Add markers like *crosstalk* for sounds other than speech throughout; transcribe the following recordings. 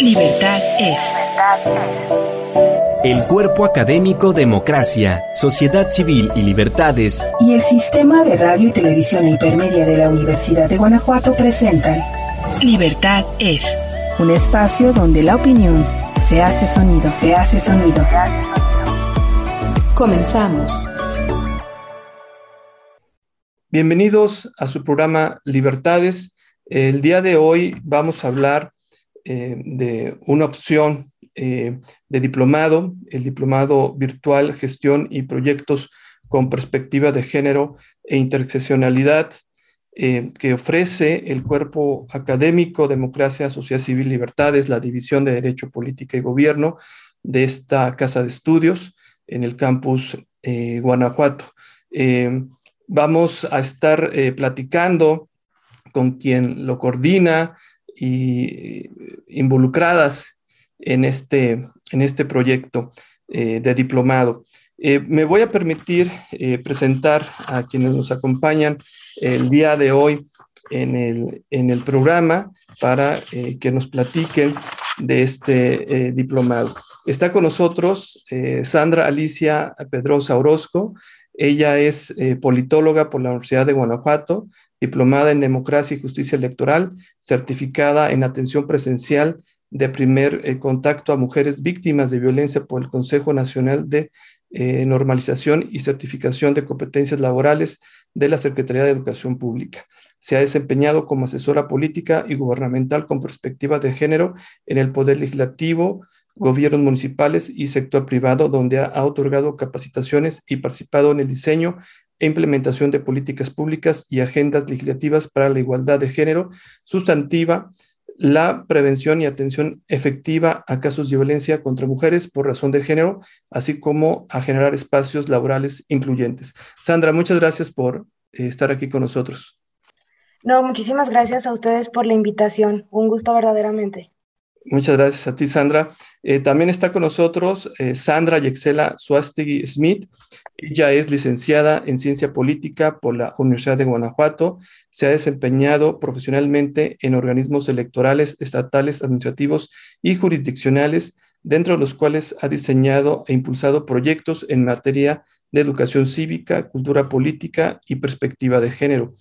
Libertad es. El cuerpo académico Democracia, Sociedad Civil y Libertades y el Sistema de Radio y Televisión Hipermedia de la Universidad de Guanajuato presentan Libertad es. Un espacio donde la opinión se hace sonido, se hace sonido. Comenzamos. Bienvenidos a su programa Libertades. El día de hoy vamos a hablar eh, de una opción eh, de diplomado, el diplomado virtual Gestión y Proyectos con Perspectiva de Género e Interseccionalidad, eh, que ofrece el cuerpo académico Democracia, Sociedad Civil Libertades, la División de Derecho, Política y Gobierno de esta Casa de Estudios en el campus Guanajuato. vamos a estar platicando con quien lo coordina, y involucradas en este, en este proyecto eh, de diplomado. Eh, me voy a permitir eh, presentar a quienes nos acompañan el día de hoy en el, en el programa para que nos platiquen de este diplomado. Está con nosotros Sandra Alicia Pedrosa Orozco. Ella es politóloga por la Universidad de Guanajuato, diplomada en Democracia y Justicia Electoral, certificada en atención presencial de primer eh, contacto a mujeres víctimas de violencia por el Consejo Nacional de eh, Normalización y Certificación de Competencias Laborales de la Secretaría de Educación Pública. Se ha desempeñado como asesora política y gubernamental con perspectiva de género en el Poder Legislativo, gobiernos municipales y sector privado, donde ha otorgado capacitaciones y participado en el diseño e implementación de políticas públicas y agendas legislativas para la igualdad de género sustantiva, la prevención y atención efectiva a casos de violencia contra mujeres por razón de género, así como a generar espacios laborales incluyentes. Sandra, muchas gracias por eh, estar aquí con nosotros. No, muchísimas gracias a ustedes por la invitación. Un gusto verdaderamente. Muchas gracias a ti, Sandra. Eh, también está con nosotros eh, Sandra Yexela Suastegui Smith. Ella es licenciada en Ciencia Política por la Universidad de Guanajuato. Se ha desempeñado profesionalmente en organismos electorales, estatales, administrativos y jurisdiccionales, dentro de los cuales ha diseñado e impulsado proyectos en materia de educación cívica, cultura política y perspectiva de género.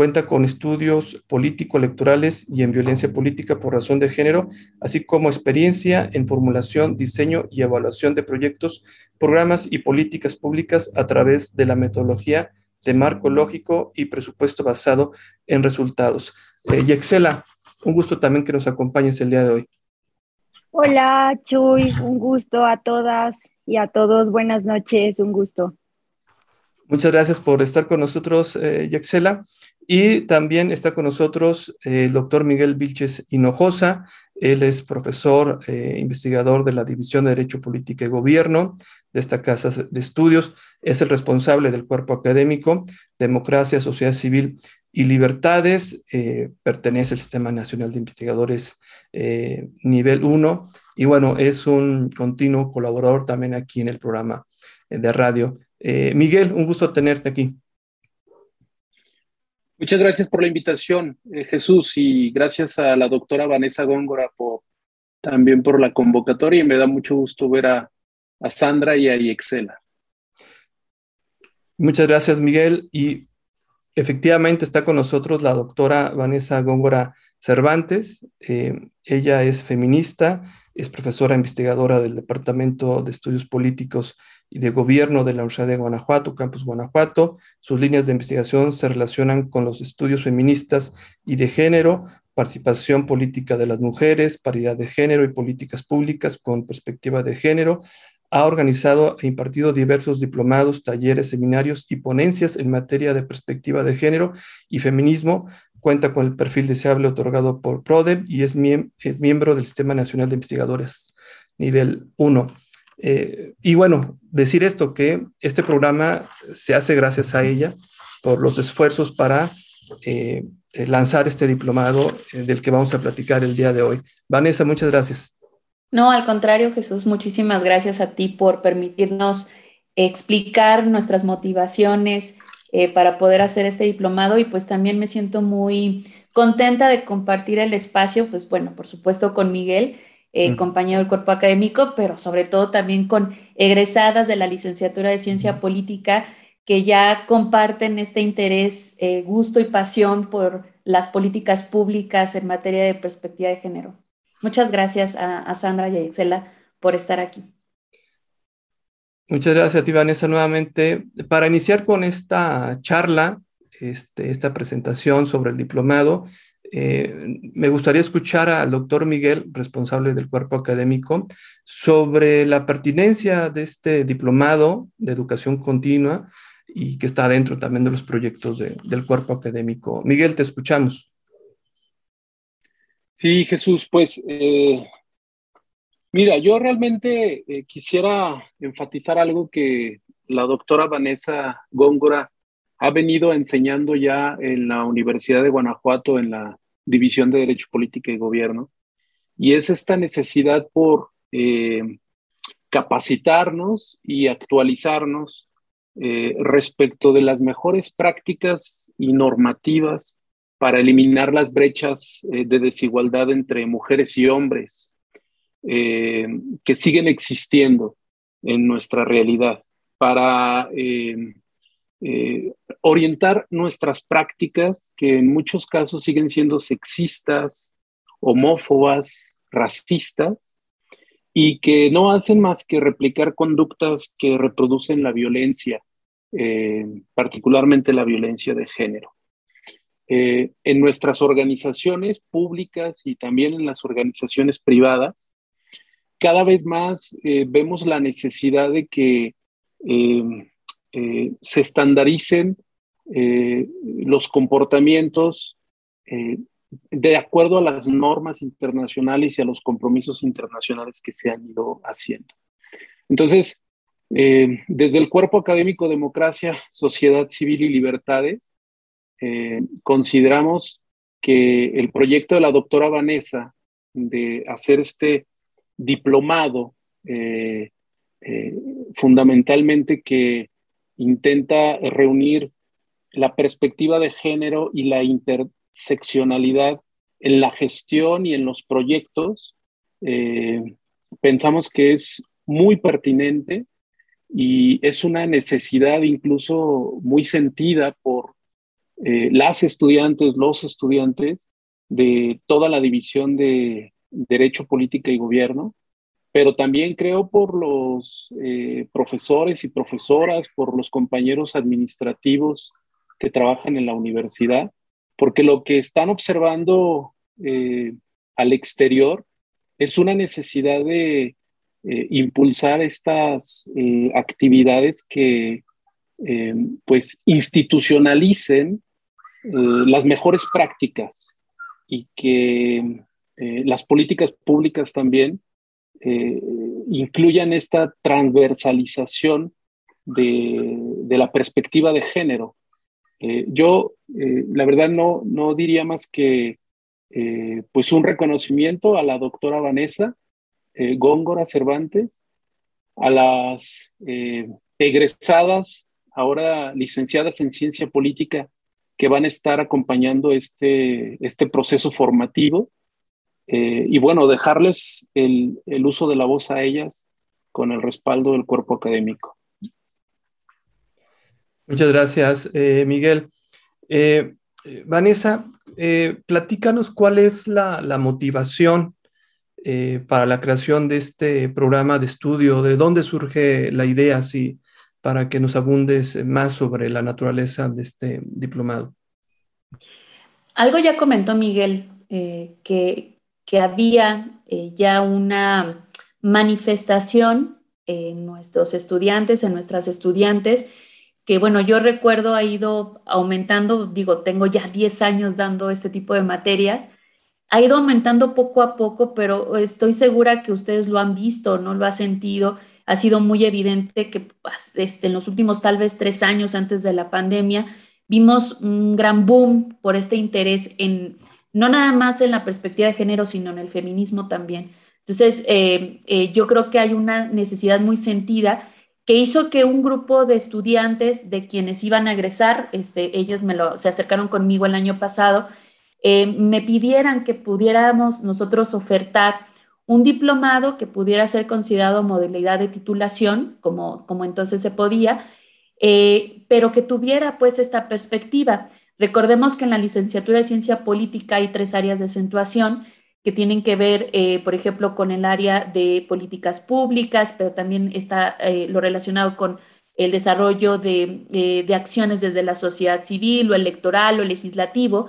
Cuenta con estudios político-electorales y en violencia política por razón de género, así como experiencia en formulación, diseño y evaluación de proyectos, programas y políticas públicas a través de la metodología de marco lógico y presupuesto basado en resultados. Eh, Yexela, un gusto también que nos acompañes el día de hoy. Hola, Chuy, un gusto a todas y a todos. Buenas noches, un gusto. Muchas gracias por estar con nosotros, eh, Yaxela. Y también está con nosotros eh, el doctor Miguel Vilches Hinojosa. Él es profesor, eh, investigador de la División de Derecho, Política y Gobierno de esta casa de estudios. Es el responsable del cuerpo académico Democracia, Sociedad Civil y Libertades. Eh, pertenece al Sistema Nacional de Investigadores nivel 1. Y bueno, es un continuo colaborador también aquí en el programa de radio eh, Miguel, un gusto tenerte aquí. Muchas gracias por la invitación, eh, Jesús, y gracias a la doctora Vanessa Góngora por, también por la convocatoria y me da mucho gusto ver a, Sandra y a Yexela. Muchas gracias, Miguel. Y efectivamente está con nosotros la doctora Vanessa Góngora Cervantes. Eh, ella es feminista, es profesora investigadora del Departamento de Estudios Políticos de Gobierno de la Universidad de Guanajuato, Campus Guanajuato. Sus líneas de investigación se relacionan con los estudios feministas y de género, participación política de las mujeres, paridad de género y políticas públicas con perspectiva de género. Ha organizado e impartido diversos diplomados, talleres, seminarios y ponencias en materia de perspectiva de género y feminismo. Cuenta con el perfil deseable otorgado por PRODEM y es, es miembro del Sistema Nacional de Investigadores nivel 1. Eh, y bueno, decir esto, que este programa se hace gracias a ella por los esfuerzos para eh, lanzar este diplomado eh, del que vamos a platicar el día de hoy. Vanessa, muchas gracias. No, al contrario, Jesús, muchísimas gracias a ti por permitirnos explicar nuestras motivaciones para poder hacer este diplomado y pues también me siento muy contenta de compartir el espacio, pues bueno, por supuesto con Miguel eh, compañero del cuerpo académico, pero sobre todo también con egresadas de la licenciatura de Ciencia Política que ya comparten este interés, eh, gusto y pasión por las políticas públicas en materia de perspectiva de género. Muchas gracias a, Sandra y a Excela por estar aquí. Muchas gracias a ti, Vanessa, nuevamente. Para iniciar con esta charla, este, esta presentación sobre el diplomado, eh, me gustaría escuchar al doctor Miguel, responsable del cuerpo académico, sobre la pertinencia de este diplomado de educación continua y que está dentro también de los proyectos del cuerpo académico. Miguel, te escuchamos. Sí, Jesús, pues eh, mira, yo realmente eh, quisiera enfatizar algo que la doctora Vanessa Góngora ha venido enseñando ya en la Universidad de Guanajuato, en la División de Derecho, Política y Gobierno, y es esta necesidad por eh, capacitarnos y actualizarnos eh, respecto de las mejores prácticas y normativas para eliminar las brechas eh, de desigualdad entre mujeres y hombres que siguen existiendo en nuestra realidad, para orientar nuestras prácticas que en muchos casos siguen siendo sexistas, homófobas, racistas, y que no hacen más que replicar conductas que reproducen la violencia, eh, particularmente la violencia de género. Eh, en nuestras organizaciones públicas y también en las organizaciones privadas, cada vez más eh, vemos la necesidad de que se estandaricen los comportamientos de acuerdo a las normas internacionales y a los compromisos internacionales que se han ido haciendo. Entonces, eh, desde el Cuerpo Académico Democracia, Sociedad Civil y Libertades, eh, consideramos que el proyecto de la doctora Vanessa de hacer este diplomado, eh, fundamentalmente que intenta reunir la perspectiva de género y la inter seccionalidad en la gestión y en los proyectos, eh, pensamos que es muy pertinente y es una necesidad incluso muy sentida por eh, las estudiantes, los estudiantes de toda la división de Derecho, Política y Gobierno, pero también creo por los eh, profesores y profesoras, por los compañeros administrativos que trabajan en la universidad porque lo que están observando eh, al exterior es una necesidad de eh, impulsar estas actividades que pues institucionalicen las mejores prácticas y que las políticas públicas también incluyan esta transversalización de la perspectiva de género eh, yo, eh, la verdad, no, no diría más que eh, pues un reconocimiento a la doctora Vanessa Góngora Cervantes, a las egresadas, ahora licenciadas en ciencia política, que van a estar acompañando este, este proceso formativo. Y bueno, dejarles el, el uso de la voz a ellas con el respaldo del cuerpo académico. Muchas gracias, eh, Miguel. Eh, Vanessa, eh, platícanos cuál es la, motivación para la creación de este programa de estudio, de dónde surge la idea, sí, para que nos abundes más sobre la naturaleza de este diplomado. Algo ya comentó Miguel, que, que, había ya una manifestación en nuestros estudiantes, en nuestras estudiantes, que bueno, yo recuerdo ha ido aumentando, digo, tengo ya 10 años dando este tipo de materias, ha ido aumentando poco a poco, pero estoy segura que ustedes lo han visto, no lo han sentido. Ha sido muy evidente que pues, este, en los últimos tal vez tres años antes de la pandemia vimos un gran boom por este interés en, no nada más en la perspectiva de género, sino en el feminismo también. Entonces, eh, eh, yo creo que hay una necesidad muy sentida que hizo que un grupo de estudiantes de quienes iban a egresar, este, ellos me lo, se acercaron conmigo el año pasado, eh, me pidieran que pudiéramos nosotros ofertar un diplomado que pudiera ser considerado modalidad de titulación, como, como entonces se podía, pero que tuviera pues esta perspectiva. Recordemos que en la licenciatura de ciencia política hay tres áreas de acentuación que tienen que ver, eh, por ejemplo, con el área de políticas públicas, pero también está eh, lo relacionado con el desarrollo de, de, acciones desde la sociedad civil o electoral o legislativo.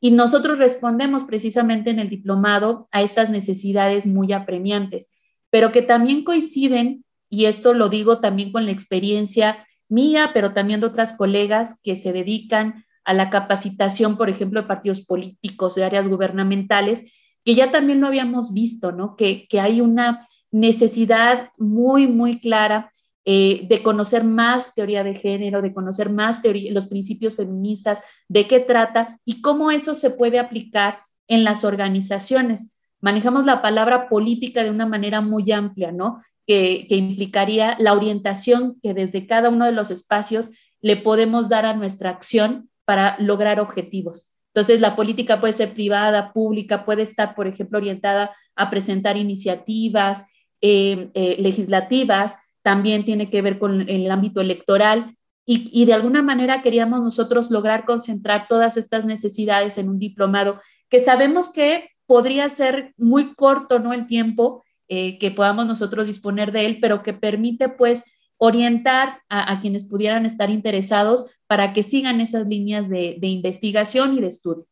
Y nosotros respondemos precisamente en el diplomado a estas necesidades muy apremiantes, pero que también coinciden, y esto lo digo también con la experiencia mía, pero también de otras colegas que se dedican a la capacitación, por ejemplo, de partidos políticos, de áreas gubernamentales, que ya también lo habíamos visto, ¿no? Que, que hay una necesidad muy, muy clara eh, de conocer más teoría de género, de conocer más los principios feministas, de qué trata y cómo eso se puede aplicar en las organizaciones. Manejamos la palabra política de una manera muy amplia, ¿no? Que, que implicaría la orientación que desde cada uno de los espacios le podemos dar a nuestra acción para lograr objetivos. Entonces, la política puede ser privada, pública, puede estar, por ejemplo, orientada a presentar iniciativas eh, eh, legislativas, también tiene que ver con el ámbito electoral y, de alguna manera queríamos nosotros lograr concentrar todas estas necesidades en un diplomado que sabemos que podría ser muy corto, ¿no? El tiempo eh, que podamos nosotros disponer de él, pero que permite pues orientar a, quienes pudieran estar interesados para que sigan esas líneas de, investigación y de estudio.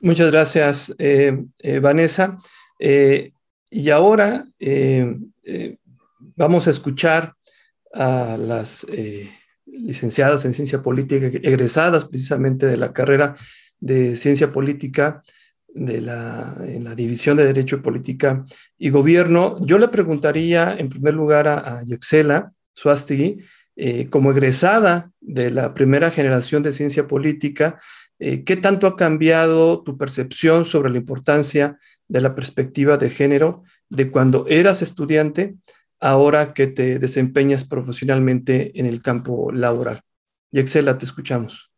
Muchas gracias, eh, eh, Vanessa. Eh, y ahora vamos a escuchar a las licenciadas en ciencia política, egresadas precisamente de la carrera de ciencia política de la, en la División de Derecho, Política y Gobierno. Yo le preguntaría en primer lugar a Yexela Suastegui, eh, como egresada de la primera generación de ciencia política, eh, ¿qué tanto ha cambiado tu percepción sobre la importancia de la perspectiva de género de cuando eras estudiante, ahora que te desempeñas profesionalmente en el campo laboral? Y Excela, te escuchamos.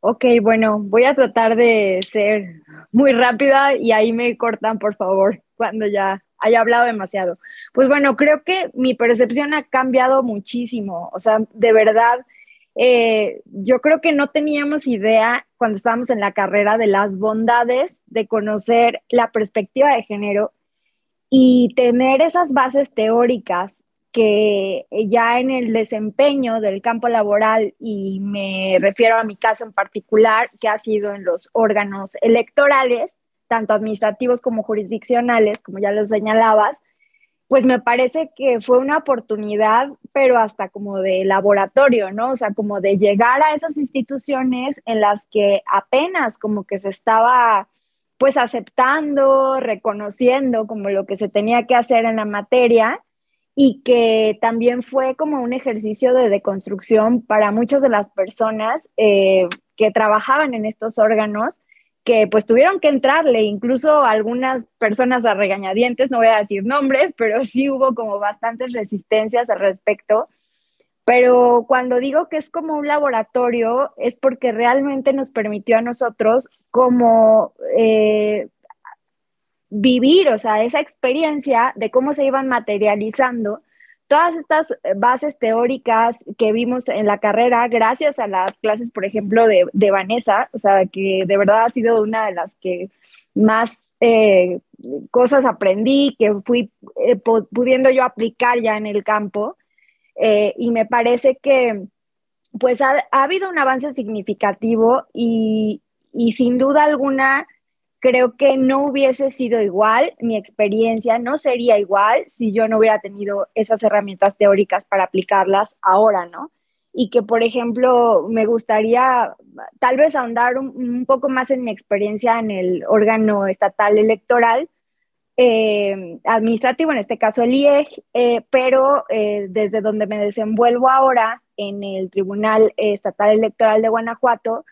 Ok, bueno, voy a tratar de ser muy rápida y ahí me cortan, por favor, cuando ya haya hablado demasiado. Pues bueno, creo que mi percepción ha cambiado muchísimo. O sea, de verdad, eh, yo creo que no teníamos idea cuando estábamos en la carrera de las bondades de conocer la perspectiva de género y tener esas bases teóricas que ya en el desempeño del campo laboral, y me refiero a mi caso en particular, que ha sido en los órganos electorales, tanto administrativos como jurisdiccionales, como ya lo señalabas, pues me parece que fue una oportunidad, pero hasta como de laboratorio, ¿no? O sea, como de llegar a esas instituciones en las que apenas como que se estaba pues aceptando, reconociendo como lo que se tenía que hacer en la materia y que también fue como un ejercicio de deconstrucción para muchas de las personas eh, que trabajaban en estos órganos que pues tuvieron que entrarle, incluso algunas personas a regañadientes, no voy a decir nombres, pero *laughs* sí hubo como bastantes resistencias al respecto. Pero cuando digo que es como un laboratorio, es porque realmente nos permitió a nosotros como eh, vivir, o sea, esa experiencia de cómo se iban materializando todas estas eh, bases teóricas que vimos en la carrera, gracias a las clases, por ejemplo, de, de Vanessa, o sea, que de verdad ha sido una de las que más eh, cosas aprendí, que fui eh, pudiendo yo aplicar ya en el campo. y me parece que pues ha, ha, habido un avance significativo y, y sin duda alguna creo que no hubiese sido igual, mi experiencia no sería igual si yo no hubiera tenido esas herramientas teóricas para aplicarlas ahora, ¿no? Y que, por ejemplo, me gustaría tal vez ahondar un, poco más en mi experiencia en el órgano estatal electoral, eh, administrativo, en este caso el IEG, eh, pero eh, desde donde me desenvuelvo ahora en el Tribunal Estatal Electoral de Guanajuato,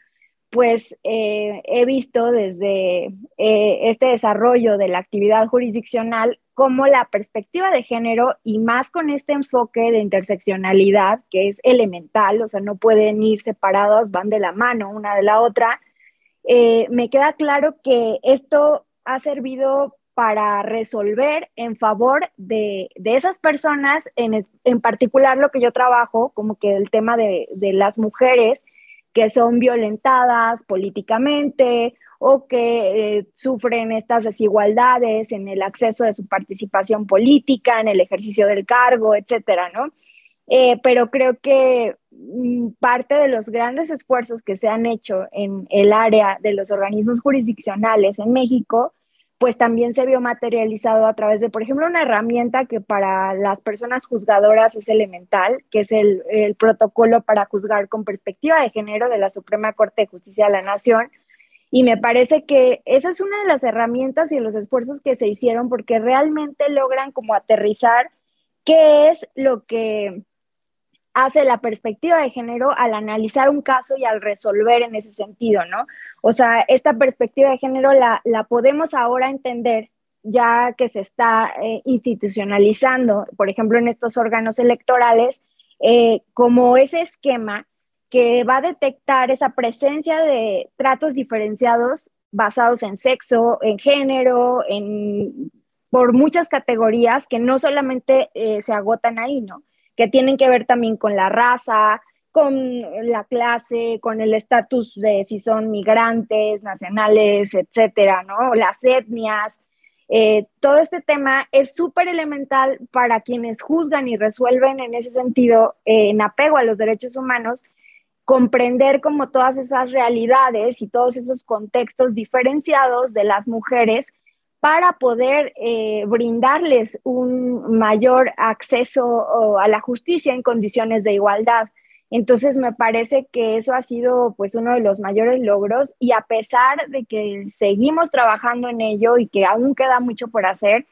pues eh, he visto desde eh, este desarrollo de la actividad jurisdiccional como la perspectiva de género y más con este enfoque de interseccionalidad que es elemental, o sea, no pueden ir separados, van de la mano una de la otra, eh, me queda claro que esto ha servido para resolver en favor de, esas personas, en, en, particular lo que yo trabajo, como que el tema de, las mujeres que son violentadas políticamente o que eh, sufren estas desigualdades en el acceso de su participación política, en el ejercicio del cargo, etcétera, ¿no? Eh, pero creo que mm, parte de los grandes esfuerzos que se han hecho en el área de los organismos jurisdiccionales en México pues también se vio materializado a través de, por ejemplo, una herramienta que para las personas juzgadoras es elemental, que es el, protocolo para juzgar con perspectiva de género de la Suprema Corte de Justicia de la Nación. Y me parece que esa es una de las herramientas y los esfuerzos que se hicieron porque realmente logran como aterrizar qué es lo que hace la perspectiva de género al analizar un caso y al resolver en ese sentido, ¿no? O sea, esta perspectiva de género la, podemos ahora entender ya que se está eh, institucionalizando, por ejemplo, en estos órganos electorales, eh, como ese esquema que va a detectar esa presencia de tratos diferenciados basados en sexo, en género, en, por muchas categorías que no solamente eh, se agotan ahí, ¿no? Que tienen que ver también con la raza, con la clase, con el estatus de si son migrantes, nacionales, etcétera, ¿no? Las etnias. Eh, todo este tema es súper elemental para quienes juzgan y resuelven en ese sentido, eh, en apego a los derechos humanos, comprender como todas esas realidades y todos esos contextos diferenciados de las mujeres para poder eh, brindarles un mayor acceso a la justicia en condiciones de igualdad. Entonces me parece que eso ha sido pues uno de los mayores logros y a pesar de que seguimos trabajando en ello y que aún queda mucho por hacer,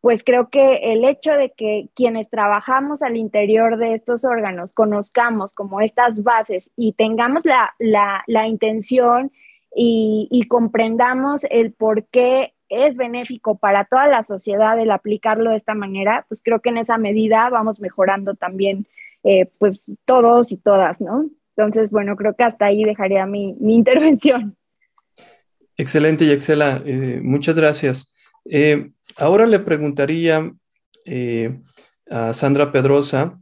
pues creo que el hecho de que quienes trabajamos al interior de estos órganos conozcamos como estas bases y tengamos la, la, intención y, y, comprendamos el por qué es benéfico para toda la sociedad el aplicarlo de esta manera, pues creo que en esa medida vamos mejorando también, eh, pues todos y todas, ¿no? Entonces, bueno, creo que hasta ahí dejaría mi, *laughs* intervención. Excelente, Yaxela, eh, muchas gracias. Eh, ahora le preguntaría a Sandra Pedrosa,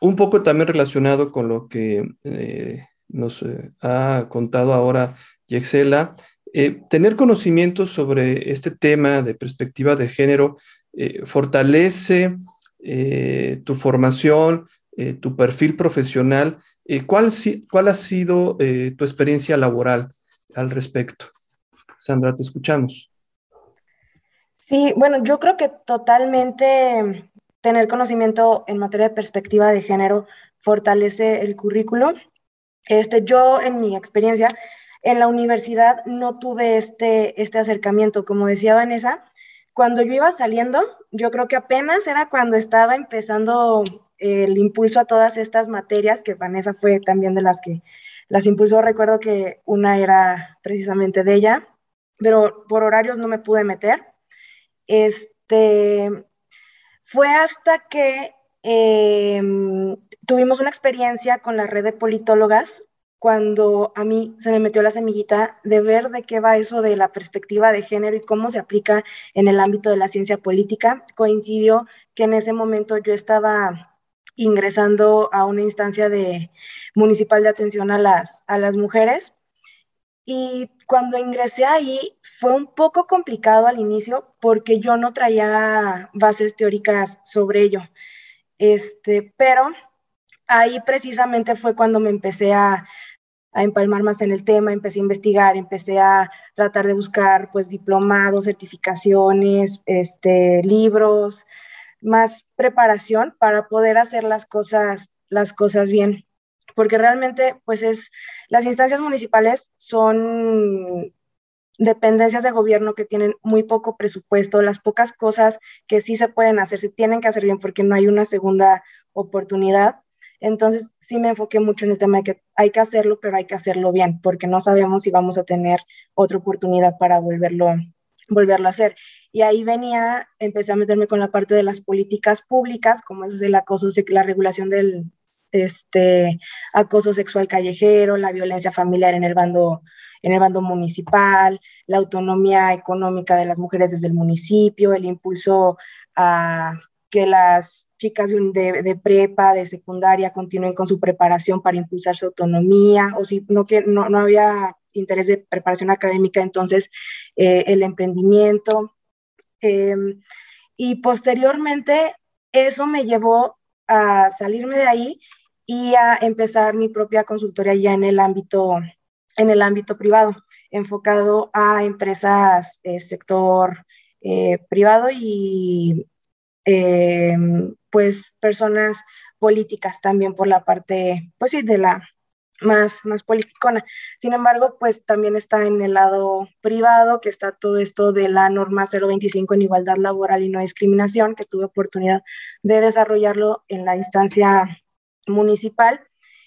un poco también relacionado con lo que nos ha contado ahora Yaxela, eh, tener conocimiento sobre este tema de perspectiva de género eh, fortalece eh, tu formación, tu perfil profesional. ¿cuál, ¿Cuál ha sido tu experiencia laboral al respecto? Sandra, te escuchamos. Sí, bueno, yo creo que totalmente tener conocimiento en materia de perspectiva de género fortalece el currículo. Este, yo, en mi experiencia, en la universidad no tuve este, este acercamiento, como decía Vanessa, cuando yo iba saliendo, yo creo que apenas era cuando estaba empezando el impulso a todas estas materias, que Vanessa fue también de las que las impulsó, recuerdo que una era precisamente de ella, pero por horarios no me pude meter. Este, fue hasta que em, tuvimos una experiencia con la red de politólogas cuando a mí se me metió la semillita de ver de qué va eso de la perspectiva de género y cómo se aplica en el ámbito de la ciencia política. Coincidió que en ese momento yo estaba ingresando a una instancia de municipal de atención a las, a las mujeres y cuando ingresé ahí fue un poco complicado al inicio porque yo no traía bases teóricas sobre ello. Este, pero ahí precisamente fue cuando me empecé a, a empalmar más en el tema, empecé a investigar, empecé a tratar de buscar pues diplomados, certificaciones, este, libros, más preparación para poder hacer las cosas, las cosas bien. Porque realmente pues es, las instancias municipales son dependencias de gobierno que tienen muy poco presupuesto, las pocas cosas que sí se pueden hacer, se tienen que hacer bien porque no hay una segunda oportunidad entonces sí me enfoqué mucho en el tema de que hay que hacerlo, pero hay que hacerlo bien, porque no sabemos si vamos a tener otra oportunidad para volverlo, volverlo a hacer. Y ahí venía, empecé a meterme con la parte de las políticas públicas, como es el acoso, la regulación del, este, acoso sexual callejero, la violencia familiar en el bando en el bando municipal, la autonomía económica de las mujeres desde el municipio, el impulso a que las chicas de, prepa, de secundaria, continúen con su preparación para impulsar su autonomía, o si no, que, no, no había interés de preparación académica, entonces eh, el emprendimiento. Em, y posteriormente eso me llevó a salirme de ahí y a empezar mi propia consultoría ya en el ámbito, en el ámbito privado, enfocado a empresas eh, sector eh, privado y em, pues personas políticas también por la parte, pues sí, de la más, más politicona. Sin embargo, pues también está en el lado privado, que está todo esto de la norma 025 en igualdad laboral y no discriminación, que tuve oportunidad de desarrollarlo en la instancia municipal.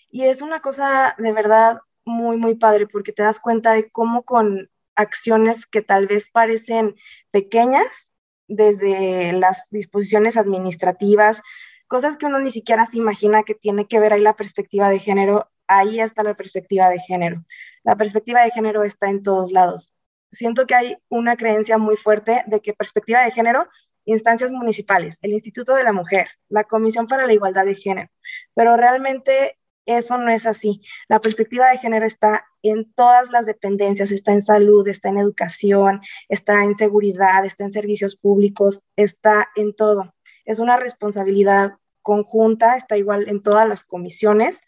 Y es una cosa de verdad muy, muy padre, porque te das cuenta de cómo con acciones que tal vez parecen pequeñas, desde las disposiciones administrativas, cosas que uno ni siquiera se imagina que tiene que ver ahí la perspectiva de género, ahí está la perspectiva de género. La perspectiva de género está en todos lados. Siento que hay una creencia muy fuerte de que perspectiva de género, instancias municipales, el Instituto de la Mujer, la Comisión para la Igualdad de Género, pero realmente eso no es así. La perspectiva de género está en todas las dependencias, está en salud, está en educación, está en seguridad, está en servicios públicos, está en todo. Es una responsabilidad conjunta, está igual en todas las comisiones,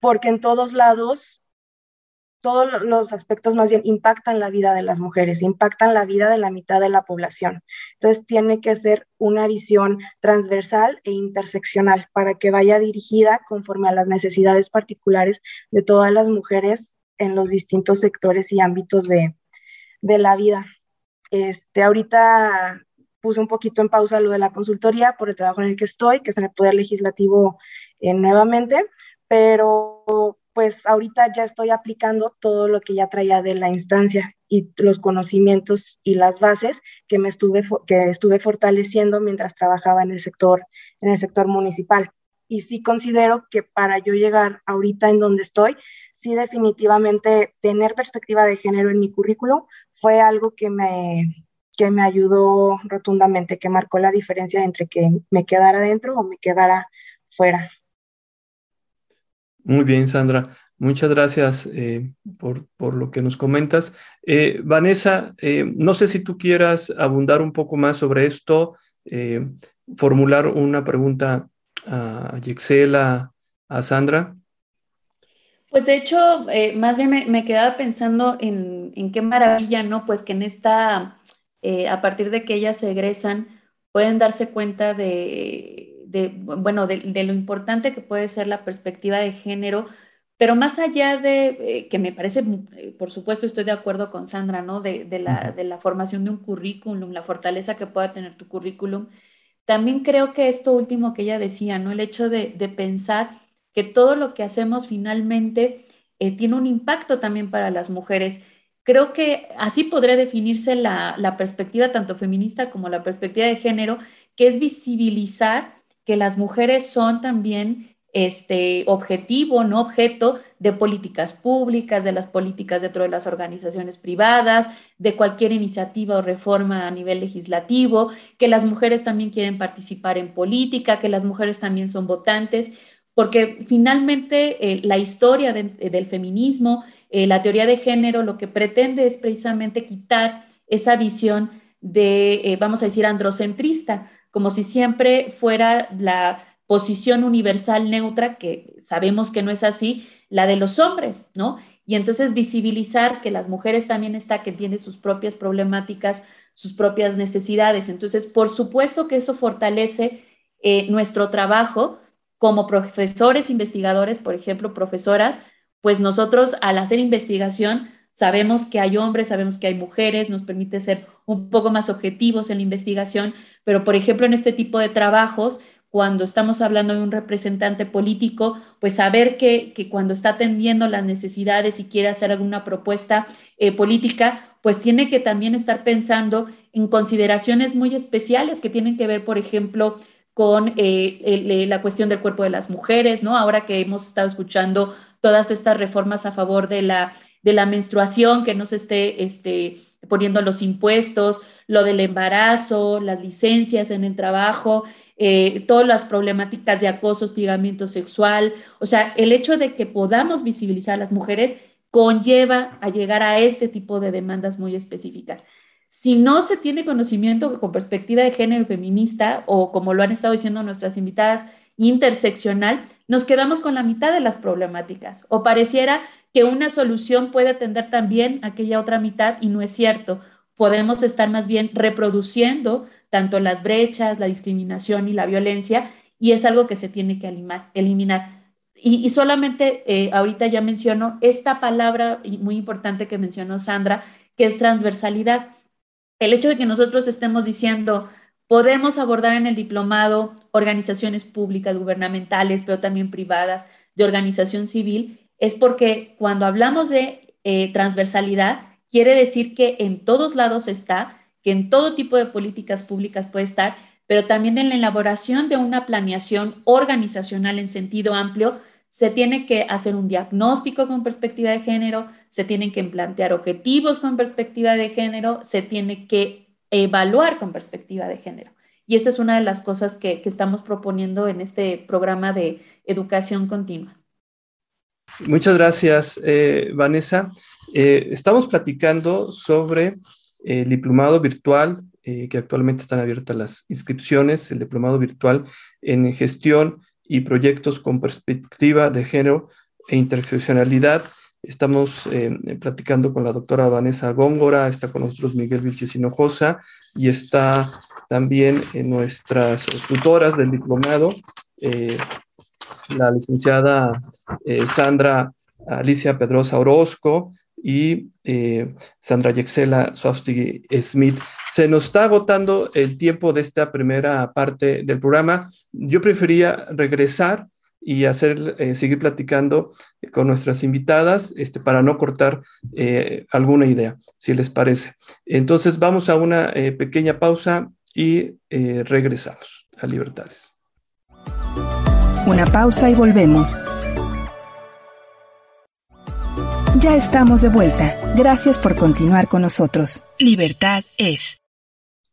porque en todos lados, todos los aspectos más bien impactan la vida de las mujeres, impactan la vida de la mitad de la población. Entonces tiene que ser una visión transversal e interseccional para que vaya dirigida conforme a las necesidades particulares de todas las mujeres en los distintos sectores y ámbitos de, la vida. Este, ahorita puse un poquito en pausa lo de la consultoría por el trabajo en el que estoy, que es en el Poder Legislativo eh, nuevamente, pero pues ahorita ya estoy aplicando todo lo que ya traía de la instancia y los conocimientos y las bases que me estuve, que estuve fortaleciendo mientras trabajaba en el sector, en el sector municipal. Y sí considero que para yo llegar ahorita en donde estoy, sí definitivamente tener perspectiva de género en mi currículum fue algo que me, que me ayudó rotundamente, que marcó la diferencia entre que me quedara dentro o me quedara fuera. Muy bien, Sandra. Muchas gracias eh, por, lo que nos comentas. Eh, Vanessa, eh, no sé si tú quieras abundar un poco más sobre esto, formular una pregunta a Yexela, a Sandra. Pues de hecho, más bien me, quedaba pensando en, en, qué maravilla, ¿no? Pues que en esta, a partir de que ellas se egresan, pueden darse cuenta de de, bueno, de, lo importante que puede ser la perspectiva de género, pero más allá de, eh, que me parece, eh, por supuesto estoy de acuerdo con Sandra, ¿no? De, la, de la formación de un currículum, la fortaleza que pueda tener tu currículum, también creo que esto último que ella decía, ¿no? El hecho de, pensar que todo lo que hacemos finalmente eh, tiene un impacto también para las mujeres. Creo que así podría definirse la, la perspectiva tanto feminista como la perspectiva de género, que es visibilizar que las mujeres son también este objetivo, no objeto de políticas públicas, de las políticas dentro de las organizaciones privadas, de cualquier iniciativa o reforma a nivel legislativo, que las mujeres también quieren participar en política, que las mujeres también son votantes, porque finalmente eh, la historia del feminismo, eh, la teoría de género, lo que pretende es precisamente quitar esa visión de, eh, vamos a decir, androcentrista, como si siempre fuera la posición universal neutra, que sabemos que no es así, la de los hombres, ¿no? Y entonces visibilizar que las mujeres también está, que tienen sus propias problemáticas, sus propias necesidades. Entonces, por supuesto que eso fortalece eh, nuestro trabajo como profesores, investigadores, por ejemplo, profesoras, pues nosotros al hacer investigación Sabemos que hay hombres, sabemos que hay mujeres, nos permite ser un poco más objetivos en la investigación, pero por ejemplo en este tipo de trabajos, cuando estamos hablando de un representante político, pues saber que, cuando está atendiendo las necesidades y quiere hacer alguna propuesta eh, política, pues tiene que también estar pensando en consideraciones muy especiales que tienen que ver, por ejemplo, con eh, la cuestión del cuerpo de las mujeres, ¿no? Ahora que hemos estado escuchando todas estas reformas a favor de la, de la menstruación, que no se esté este, poniendo los impuestos, lo del embarazo, las licencias en el trabajo, eh, todas las problemáticas de acoso, hostigamiento sexual, o sea, el hecho de que podamos visibilizar a las mujeres conlleva a llegar a este tipo de demandas muy específicas. Si no se tiene conocimiento con perspectiva de género feminista o como lo han estado diciendo nuestras invitadas, interseccional, nos quedamos con la mitad de las problemáticas o pareciera que una solución puede atender también aquella otra mitad y no es cierto. Podemos estar más bien reproduciendo tanto las brechas, la discriminación y la violencia y es algo que se tiene que eliminar. Y, solamente eh, ahorita ya menciono esta palabra muy importante que mencionó Sandra, que es transversalidad. El hecho de que nosotros estemos diciendo, podemos abordar en el diplomado organizaciones públicas, gubernamentales, pero también privadas, de organización civil, es porque cuando hablamos de eh, transversalidad, quiere decir que en todos lados está, que en todo tipo de políticas públicas puede estar, pero también en la elaboración de una planeación organizacional en sentido amplio, se tiene que hacer un diagnóstico con perspectiva de género, se tienen que plantear objetivos con perspectiva de género, se tiene que evaluar con perspectiva de género. Y esa es una de las cosas que, estamos proponiendo en este programa de educación continua. Muchas gracias, eh, Vanessa. Eh, estamos platicando sobre el diplomado virtual, eh, que actualmente están abiertas las inscripciones, el diplomado virtual en gestión y proyectos con perspectiva de género e interseccionalidad. Estamos eh, platicando con la doctora Vanessa Góngora, está con nosotros Miguel Vilches Hinojosa y está también en nuestras tutoras del diplomado, la licenciada Sandra Alicia Pedrosa Orozco, y eh, Sandra Yexela Sofstig Smith. Se nos está agotando el tiempo de esta primera parte del programa. Yo prefería regresar y hacer, eh, seguir platicando con nuestras invitadas este, para no cortar eh, alguna idea, si les parece. Entonces vamos a una pequeña pausa y regresamos a Libertades. Una pausa y volvemos. Ya estamos de vuelta. Gracias por continuar con nosotros. Libertad es.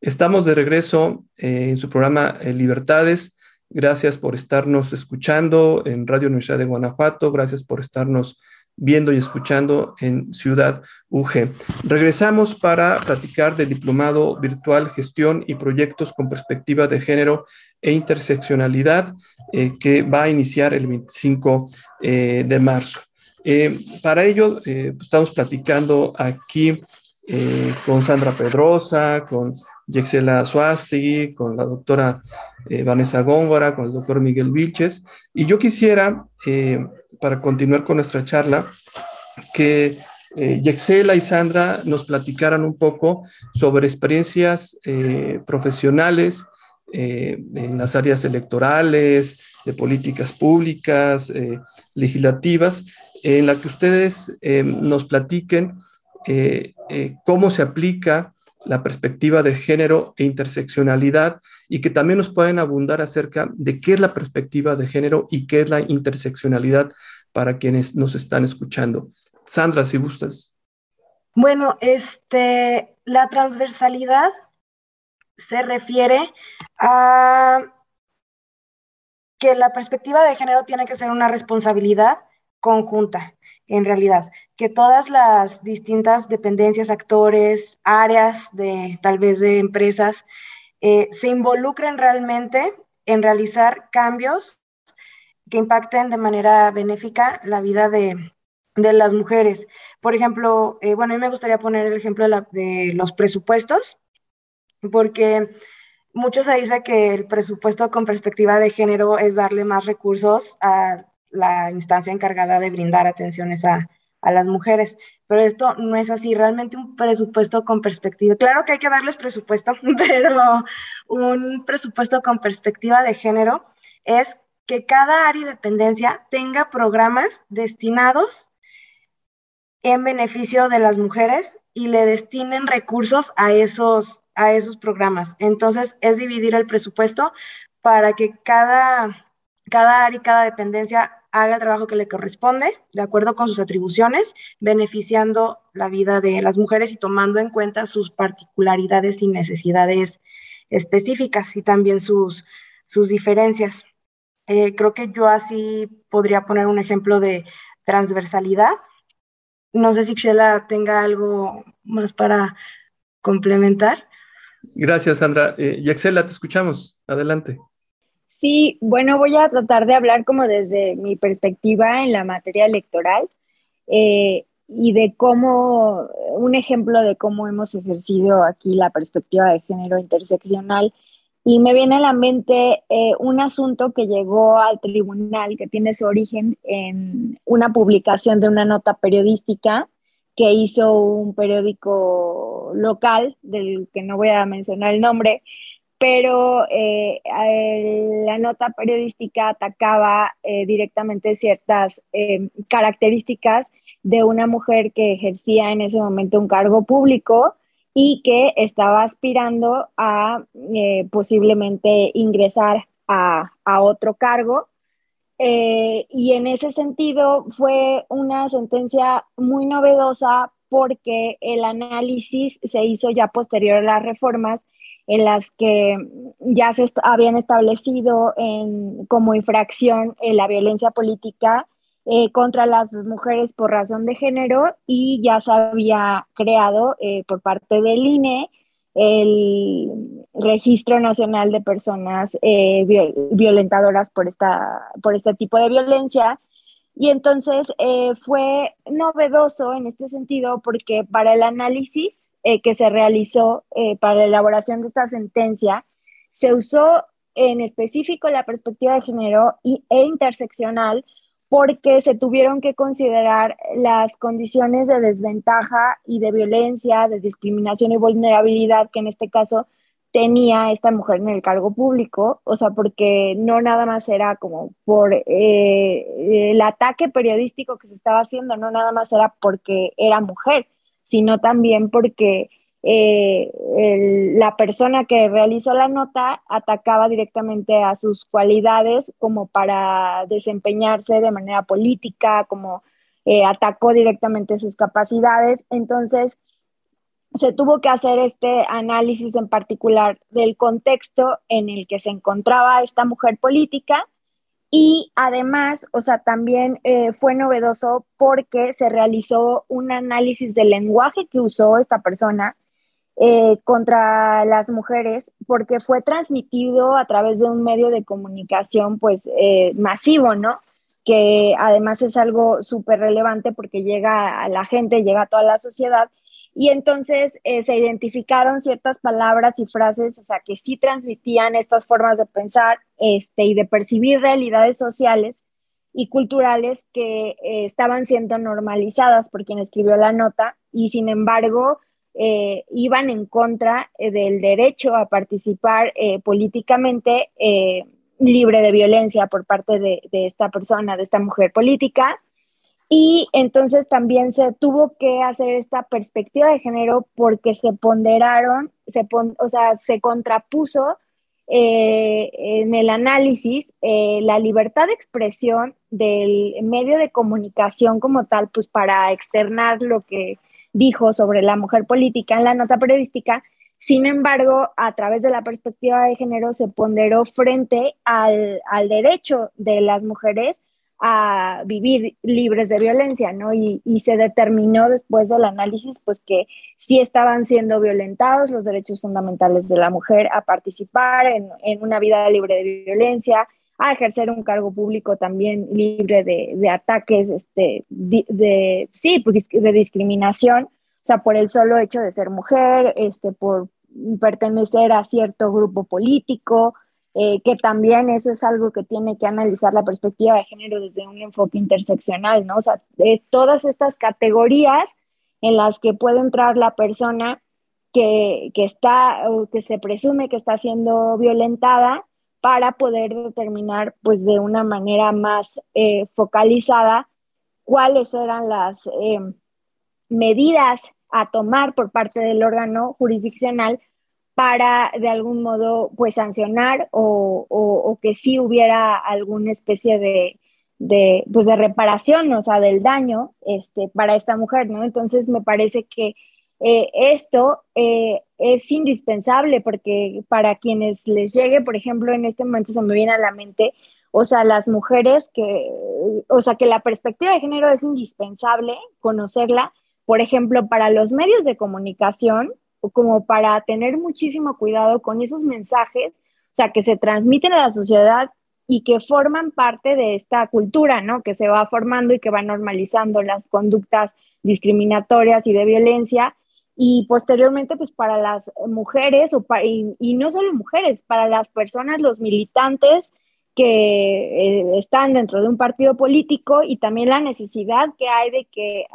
Estamos de regreso eh, en su programa eh, Libertades. Gracias por estarnos escuchando en Radio Universidad de Guanajuato. Gracias por estarnos viendo y escuchando en Ciudad UG. Regresamos para platicar de diplomado virtual, gestión y proyectos con perspectiva de género e interseccionalidad eh, que va a iniciar el 25 de marzo. Eh, para ello, eh, pues, estamos platicando aquí eh, con Sandra Pedrosa, con Yexela Suasti, con la doctora Vanessa Góngora, con el doctor Miguel Vilches. Y yo quisiera, para continuar con nuestra charla, que Yexela y Sandra nos platicaran un poco sobre experiencias profesionales en las áreas electorales, de políticas públicas, legislativas, en la que ustedes eh, nos platiquen eh, eh, cómo se aplica la perspectiva de género e interseccionalidad y que también nos pueden abundar acerca de qué es la perspectiva de género y qué es la interseccionalidad para quienes nos están escuchando. Sandra, si gustas. Bueno, este, la transversalidad se refiere a que la perspectiva de género tiene que ser una responsabilidad conjunta, en realidad, que todas las distintas dependencias, actores, áreas de tal vez de empresas, eh, se involucren realmente en realizar cambios que impacten de manera benéfica la vida de, las mujeres. Por ejemplo, eh, bueno, a mí me gustaría poner el ejemplo de, de los presupuestos, porque mucho se dice que el presupuesto con perspectiva de género es darle más recursos a la instancia encargada de brindar atenciones a, las mujeres. Pero esto no es así, realmente un presupuesto con perspectiva. Claro que hay que darles presupuesto, *laughs* pero un presupuesto con perspectiva de género es que cada área y dependencia tenga programas destinados en beneficio de las mujeres y le destinen recursos a esos, a esos programas. Entonces, es dividir el presupuesto para que cada, cada área y cada dependencia haga el trabajo que le corresponde, de acuerdo con sus atribuciones, beneficiando la vida de las mujeres y tomando en cuenta sus particularidades y necesidades específicas y también sus, sus diferencias. Eh, creo que yo así podría poner un ejemplo de transversalidad. No sé si Xela tenga algo más para complementar. Gracias, Sandra. Eh, Yaxela, te escuchamos. Adelante. Sí, bueno, voy a tratar de hablar como desde mi perspectiva en la materia electoral eh, y de cómo, un ejemplo de cómo hemos ejercido aquí la perspectiva de género interseccional. Y me viene a la mente eh, un asunto que llegó al tribunal que tiene su origen en una publicación de una nota periodística que hizo un periódico local, del que no voy a mencionar el nombre, pero eh, la nota periodística atacaba eh, directamente ciertas características de una mujer que ejercía en ese momento un cargo público y que estaba aspirando a eh, posiblemente ingresar a, otro cargo. Y en ese sentido fue una sentencia muy novedosa porque el análisis se hizo ya posterior a las reformas en las que ya se habían establecido en, como infracción en la violencia política eh, contra las mujeres por razón de género y ya se había creado eh, por parte del INE el Registro Nacional de Personas eh, Violentadoras por, esta, por este tipo de violencia. Y entonces fue novedoso en este sentido porque para el análisis que se realizó para la elaboración de esta sentencia, se usó en específico la perspectiva de género y, e interseccional porque se tuvieron que considerar las condiciones de desventaja y de violencia, de discriminación y vulnerabilidad que en este caso tenía esta mujer en el cargo público, o sea, porque no nada más era como por eh, el ataque periodístico que se estaba haciendo, no nada más era porque era mujer, sino también porque eh, la persona que realizó la nota atacaba directamente a sus cualidades como para desempeñarse de manera política, como eh, atacó directamente sus capacidades. Entonces, se tuvo que hacer este análisis en particular del contexto en el que se encontraba esta mujer política y además, o sea, también eh, fue novedoso porque se realizó un análisis del lenguaje que usó esta persona eh, contra las mujeres porque fue transmitido a través de un medio de comunicación pues eh, masivo, ¿no? Que además es algo súper relevante porque llega a la gente, llega a toda la sociedad y entonces eh, se identificaron ciertas palabras y frases, o sea, que sí transmitían estas formas de pensar este, y de percibir realidades sociales y culturales que estaban siendo normalizadas por quien escribió la nota y sin embargo eh, iban en contra eh, del derecho a participar eh, políticamente libre de violencia por parte de, esta persona, de esta mujer política. Y entonces también se tuvo que hacer esta perspectiva de género porque se ponderaron, se o sea, se contrapuso en el análisis la libertad de expresión del medio de comunicación como tal, pues para externar lo que dijo sobre la mujer política en la nota periodística. Sin embargo, a través de la perspectiva de género se ponderó frente al, derecho de las mujeres a vivir libres de violencia, ¿no? Y, se determinó después del análisis, pues que sí estaban siendo violentados los derechos fundamentales de la mujer a participar en, en una vida libre de violencia, a ejercer un cargo público también libre de, ataques, este, de, sí, pues, de discriminación, o sea, por el solo hecho de ser mujer, este, por pertenecer a cierto grupo político, eh, que también eso es algo que tiene que analizar la perspectiva de género desde un enfoque interseccional, ¿no? O sea, todas estas categorías en las que puede entrar la persona que, que está o que se presume que está siendo violentada para poder determinar pues de una manera más eh, focalizada cuáles eran las eh, medidas a tomar por parte del órgano jurisdiccional para de algún modo pues sancionar o, o, que sí hubiera alguna especie de, de, pues, de reparación, o sea, del daño este, para esta mujer, ¿no? Entonces me parece que eh, esto eh, es indispensable porque para quienes les llegue, por ejemplo, en este momento se me viene a la mente, o sea, las mujeres que, o sea, que la perspectiva de género es indispensable conocerla, por ejemplo, para los medios de comunicación, como para tener muchísimo cuidado con esos mensajes, o sea, que se transmiten a la sociedad y que forman parte de esta cultura, ¿no? Que se va formando y que va normalizando las conductas discriminatorias y de violencia. Y posteriormente, pues para las mujeres, o y, no solo mujeres, para las personas, los militantes que eh, están dentro de un partido político y también la necesidad que hay de que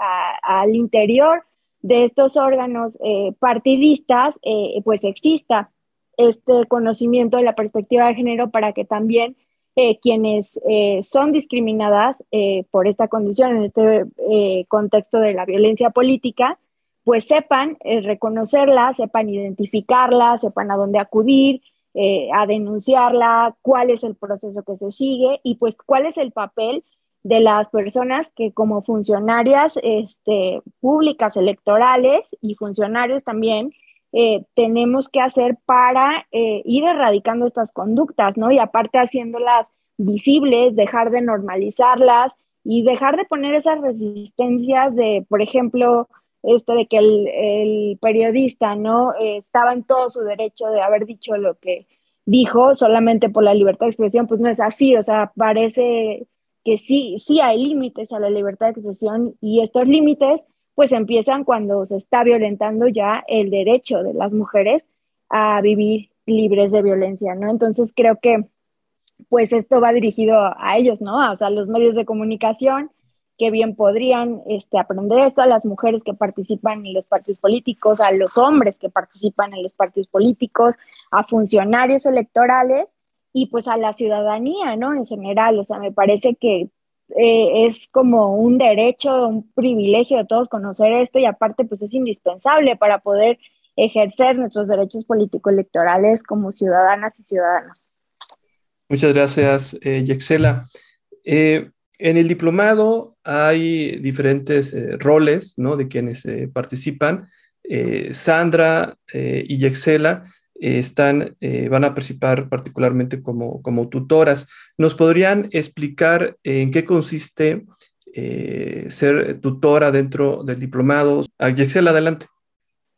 al interior de estos órganos eh, partidistas, eh, pues exista este conocimiento de la perspectiva de género para que también eh, quienes son discriminadas por esta condición, en este contexto de la violencia política, pues sepan reconocerla, sepan identificarla, sepan a dónde acudir, a denunciarla, cuál es el proceso que se sigue y pues cuál es el papel de las personas que como funcionarias este, públicas electorales y funcionarios también eh, tenemos que hacer para eh, ir erradicando estas conductas, ¿no? Y aparte haciéndolas visibles, dejar de normalizarlas y dejar de poner esas resistencias de, por ejemplo, esto de que el, periodista, ¿no? Estaba en todo su derecho de haber dicho lo que dijo solamente por la libertad de expresión, pues no es así, o sea, parece que sí, sí hay límites a la libertad de expresión y estos límites pues empiezan cuando se está violentando ya el derecho de las mujeres a vivir libres de violencia, ¿no? Entonces creo que pues esto va dirigido a ellos, ¿no? O sea, los medios de comunicación que bien podrían este, aprender esto, a las mujeres que participan en los partidos políticos, a los hombres que participan en los partidos políticos, a funcionarios electorales y pues a la ciudadanía, ¿no? En general, o sea, me parece que eh, es como un derecho, un privilegio de todos conocer esto y aparte pues es indispensable para poder ejercer nuestros derechos político-electorales como ciudadanas y ciudadanos. Muchas gracias, eh, Yexela. Eh, en el diplomado hay diferentes roles ¿no? de quienes participan. Sandra y Yexela están, eh, van a participar particularmente como, como tutoras. ¿Nos podrían explicar en qué consiste eh, ser tutora dentro del diplomado? Yexel, adelante.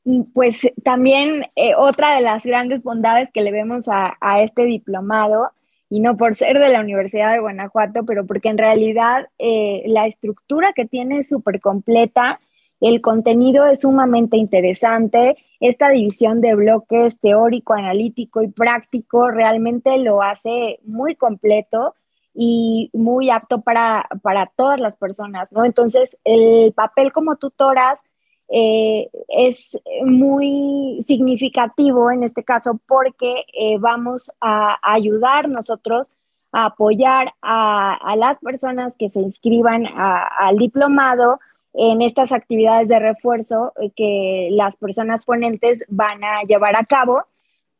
Mm, pues también eh, otra de las grandes bondades que le vemos a, a, este diplomado, y no por ser de la Universidad de Guanajuato, pero porque en realidad la estructura que tiene es súper completa el contenido es sumamente interesante. Esta división de bloques teórico, analítico y práctico realmente lo hace muy completo y muy apto para, todas las personas, ¿no? Entonces, el papel como tutoras eh, es muy significativo en este caso porque eh, vamos a ayudar nosotros a apoyar a, las personas que se inscriban al diplomado en estas actividades de refuerzo eh, que las personas ponentes van a llevar a cabo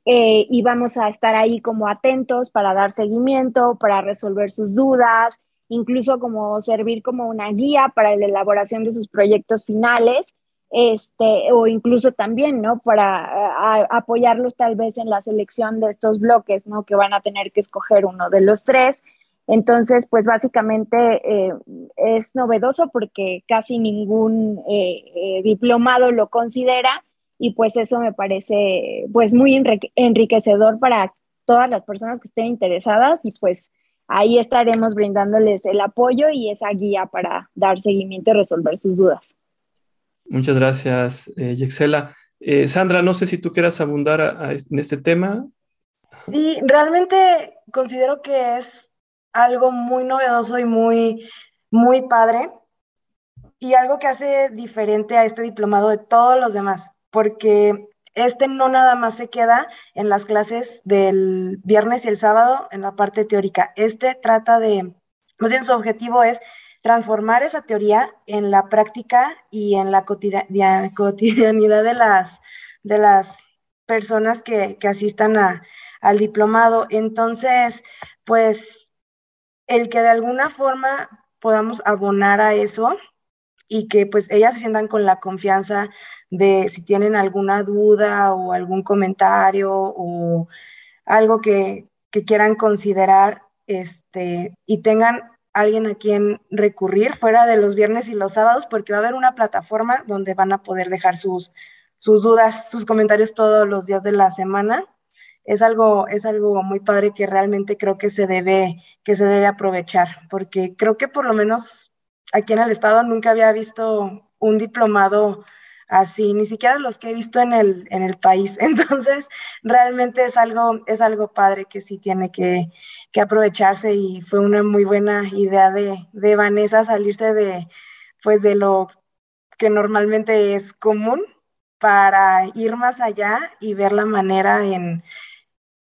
eh, y vamos a estar ahí como atentos para dar seguimiento, para resolver sus dudas, incluso como servir como una guía para la elaboración de sus proyectos finales, este, o incluso también, ¿no? Para apoyarlos tal vez en la selección de estos bloques, ¿no? Que van a tener que escoger uno de los tres entonces, pues básicamente eh, es novedoso porque casi ningún eh, eh, diplomado lo considera y pues eso me parece pues muy enriquecedor para todas las personas que estén interesadas y pues ahí estaremos brindándoles el apoyo y esa guía para dar seguimiento y resolver sus dudas. Muchas gracias, Yexela. Sandra, no sé si tú quieras abundar en este tema. Sí, realmente considero que es algo muy novedoso y muy, muy padre y algo que hace diferente a este diplomado de todos los demás, porque este no nada más se queda en las clases del viernes y el sábado en la parte teórica. Este trata de, más bien su objetivo es transformar esa teoría en la práctica y en la *laughs* cotidianidad de las, de las personas que, asistan al diplomado. Entonces, pues el que de alguna forma podamos abonar a eso y que pues ellas se sientan con la confianza de si tienen alguna duda o algún comentario o algo que, que quieran considerar este, y tengan alguien a quien recurrir fuera de los viernes y los sábados, porque va a haber una plataforma donde van a poder dejar sus, sus dudas, sus comentarios todos los días de la semana. Es algo, es algo muy padre que realmente creo que se debe, que se debe aprovechar, porque creo que por lo menos aquí en el estado nunca había visto un diplomado así, ni siquiera los que he visto en el, en el país. *laughs* Entonces, realmente es algo, es algo padre que sí tiene que, que aprovecharse y fue una muy buena idea de, de, Vanessa salirse de, pues, de lo que normalmente es común para ir más allá y ver la manera en,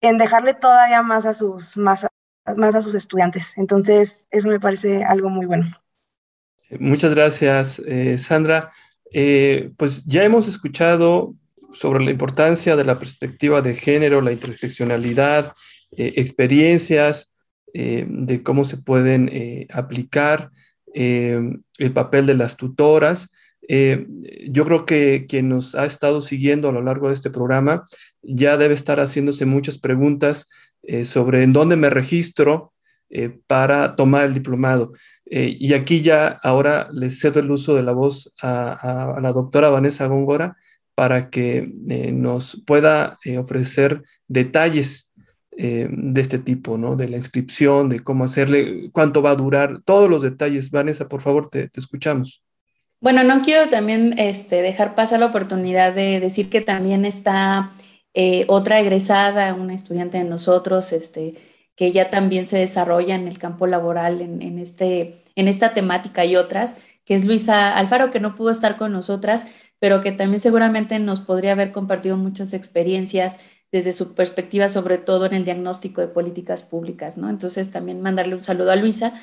en dejarle todavía más a sus, más, más a sus estudiantes. Entonces, eso me parece algo muy bueno. Muchas gracias, eh, Sandra. Eh, pues ya hemos escuchado sobre la importancia de la perspectiva de género, la interseccionalidad, eh, experiencias de cómo se pueden aplicar el papel de las tutoras. yo creo que quien nos ha estado siguiendo a lo largo de este programa ya debe estar haciéndose muchas preguntas sobre en dónde me registro para tomar el diplomado. Eh, y aquí ya ahora les cedo el uso de la voz a, la doctora Vanessa Góngora para que eh, nos pueda eh, ofrecer detalles de este tipo, ¿no? De la inscripción, de cómo hacerle, cuánto va a durar, todos los detalles. Vanessa, por favor, te, escuchamos. Bueno, no quiero también este, dejar pasar la oportunidad de decir que también está otra egresada, una estudiante de nosotros, este, que ella también se desarrolla en el campo laboral en, este, en esta temática y otras, que es Luisa Alfaro, que no pudo estar con nosotras, pero que también seguramente nos podría haber compartido muchas experiencias desde su perspectiva, sobre todo en el diagnóstico de políticas públicas, ¿no? Entonces también mandarle un saludo a Luisa.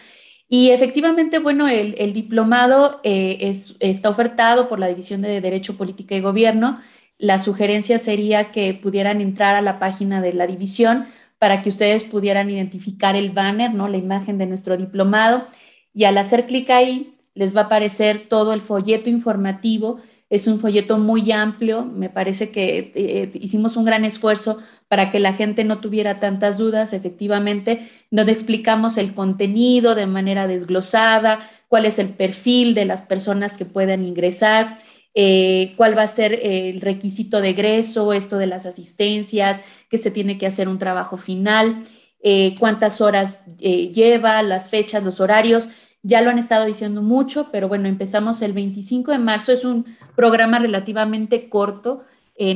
Y efectivamente, bueno, el, diplomado eh, es, está ofertado por la División de Derecho, Política y Gobierno. La sugerencia sería que pudieran entrar a la página de la división para que ustedes pudieran identificar el banner, ¿no? La imagen de nuestro diplomado. Y al hacer clic ahí, les va a aparecer todo el folleto informativo. Es un folleto muy amplio. Me parece que eh, hicimos un gran esfuerzo para que la gente no tuviera tantas dudas, efectivamente, donde explicamos el contenido de manera desglosada, cuál es el perfil de las personas que puedan ingresar, eh, cuál va a ser el requisito de egreso, esto de las asistencias, que se tiene que hacer un trabajo final, eh, cuántas horas eh, lleva, las fechas, los horarios. Ya lo han estado diciendo mucho, pero bueno, empezamos el 25 de marzo. Es un programa relativamente corto.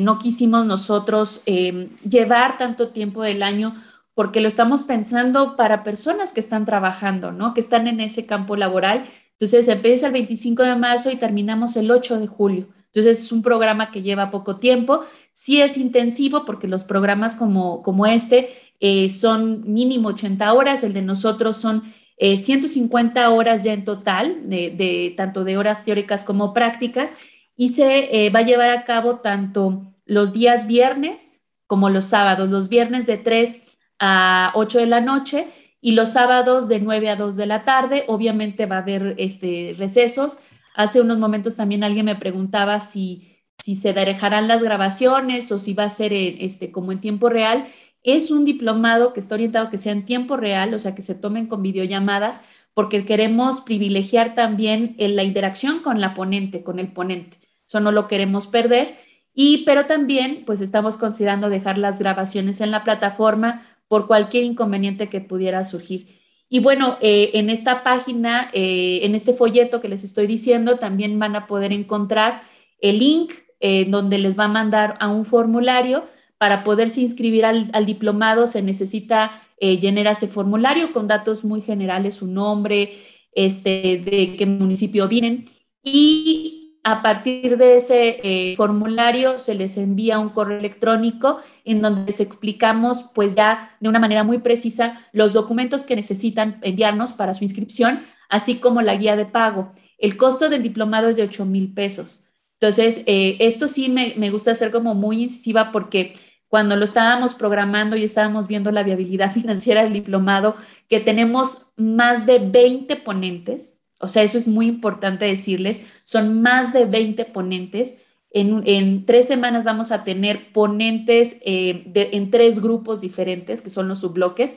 no quisimos nosotros llevar tanto tiempo del año porque lo estamos pensando para personas que están trabajando, ¿no? Que están en ese campo laboral entonces empieza el 25 de marzo y terminamos el 8 de julio. Entonces es un programa que lleva poco tiempo. Sí es intensivo porque los programas como, como este eh, son mínimo 80 horas, el de nosotros son 150 eh, horas ya en total, de, tanto de horas teóricas como prácticas, y se eh, va a llevar a cabo tanto los días viernes como los sábados, los viernes de 3 a 8 de la noche y los sábados de 9 a 2 de la tarde, obviamente va a haber este, recesos. Hace unos momentos también alguien me preguntaba si, si se dejarán las grabaciones o si va a ser este, como en tiempo real. Es un diplomado que está orientado que sea en tiempo real, o sea, que se tomen con videollamadas, porque queremos privilegiar también la interacción con la ponente, con el ponente. Eso no lo queremos perder. Y, pero también, pues estamos considerando dejar las grabaciones en la plataforma por cualquier inconveniente que pudiera surgir. Y bueno, eh, en esta página, eh, en este folleto que les estoy diciendo, también van a poder encontrar el link eh, donde les va a mandar a un formulario. Para poderse inscribir al, diplomado se necesita llenar ese formulario con datos muy generales, su nombre, este, de qué municipio vienen. Y a partir de ese eh, formulario se les envía un correo electrónico en donde les explicamos pues ya de una manera muy precisa los documentos que necesitan enviarnos para su inscripción, así como la guía de pago. El costo del diplomado es de 8 mil pesos. Entonces, eh, esto sí me, me gusta ser como muy incisiva porque cuando lo estábamos programando y estábamos viendo la viabilidad *laughs* financiera del diplomado, que tenemos más de 20 ponentes, o sea, eso es muy importante decirles, son más de 20 ponentes. En, tres semanas vamos a tener ponentes eh, en tres grupos diferentes, que son los subbloques.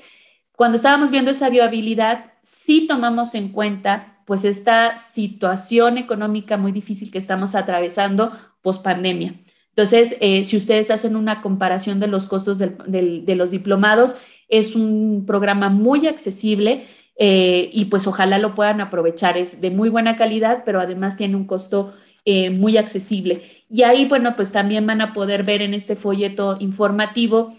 Cuando estábamos viendo esa viabilidad, sí tomamos en cuenta pues esta situación económica muy difícil que estamos atravesando post pandemia. Entonces, eh, si ustedes hacen una comparación de los costos de los diplomados, es un programa muy accesible eh, y pues ojalá lo puedan aprovechar. Es de muy buena calidad, pero además tiene un costo eh, muy accesible. Y ahí, bueno, pues también van a poder ver en este folleto informativo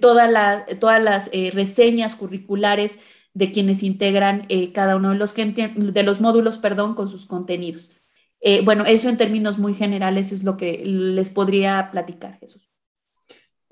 todas las reseñas curriculares de quienes integran cada uno de los, de los módulos, perdón, con sus contenidos. Eh, bueno, eso en términos muy generales es lo que les podría platicar, Jesús.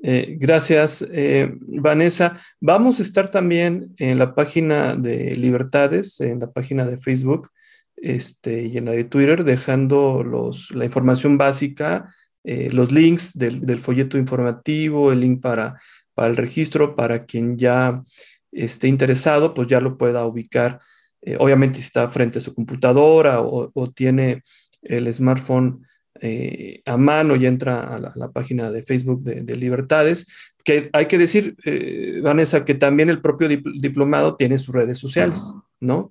Eh, gracias, eh, Vanessa. Vamos a estar también en la página de Libertades, en la página de Facebook este, y en la de Twitter, dejando la información básica, los links del, folleto informativo, el link para, para el registro, para quien ya esté interesado, pues ya lo pueda ubicar eh, obviamente si está frente a su computadora o, tiene el smartphone eh, a mano y entra a la, página de Facebook de, Libertades, que hay que decir, eh, Vanessa, que también el propio diplomado tiene sus redes sociales, ¿no?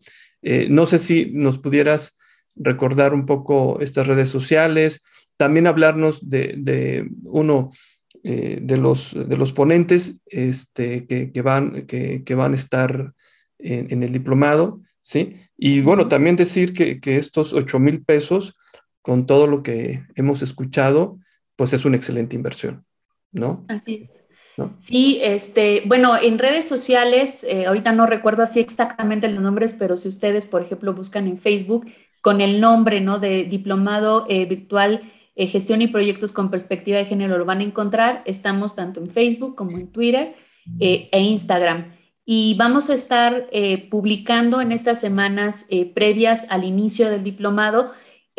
no sé si nos pudieras recordar un poco estas redes sociales, también hablarnos de, uno, de, los, de los ponentes este, que, van, que, van a estar en, el diplomado ¿sí? Y bueno, también decir que, estos 8 mil pesos, con todo lo que hemos escuchado, pues es una excelente inversión, ¿no? Así es. Sí, este, bueno, en redes sociales, eh, ahorita no recuerdo así exactamente los nombres, pero si ustedes, por ejemplo, buscan en Facebook con el nombre, ¿no? De Diplomado eh, Virtual eh, Gestión y Proyectos con Perspectiva de Género, lo van a encontrar. Estamos tanto en Facebook como en Twitter e Instagram y vamos a estar eh, publicando en estas semanas eh, previas al inicio del diplomado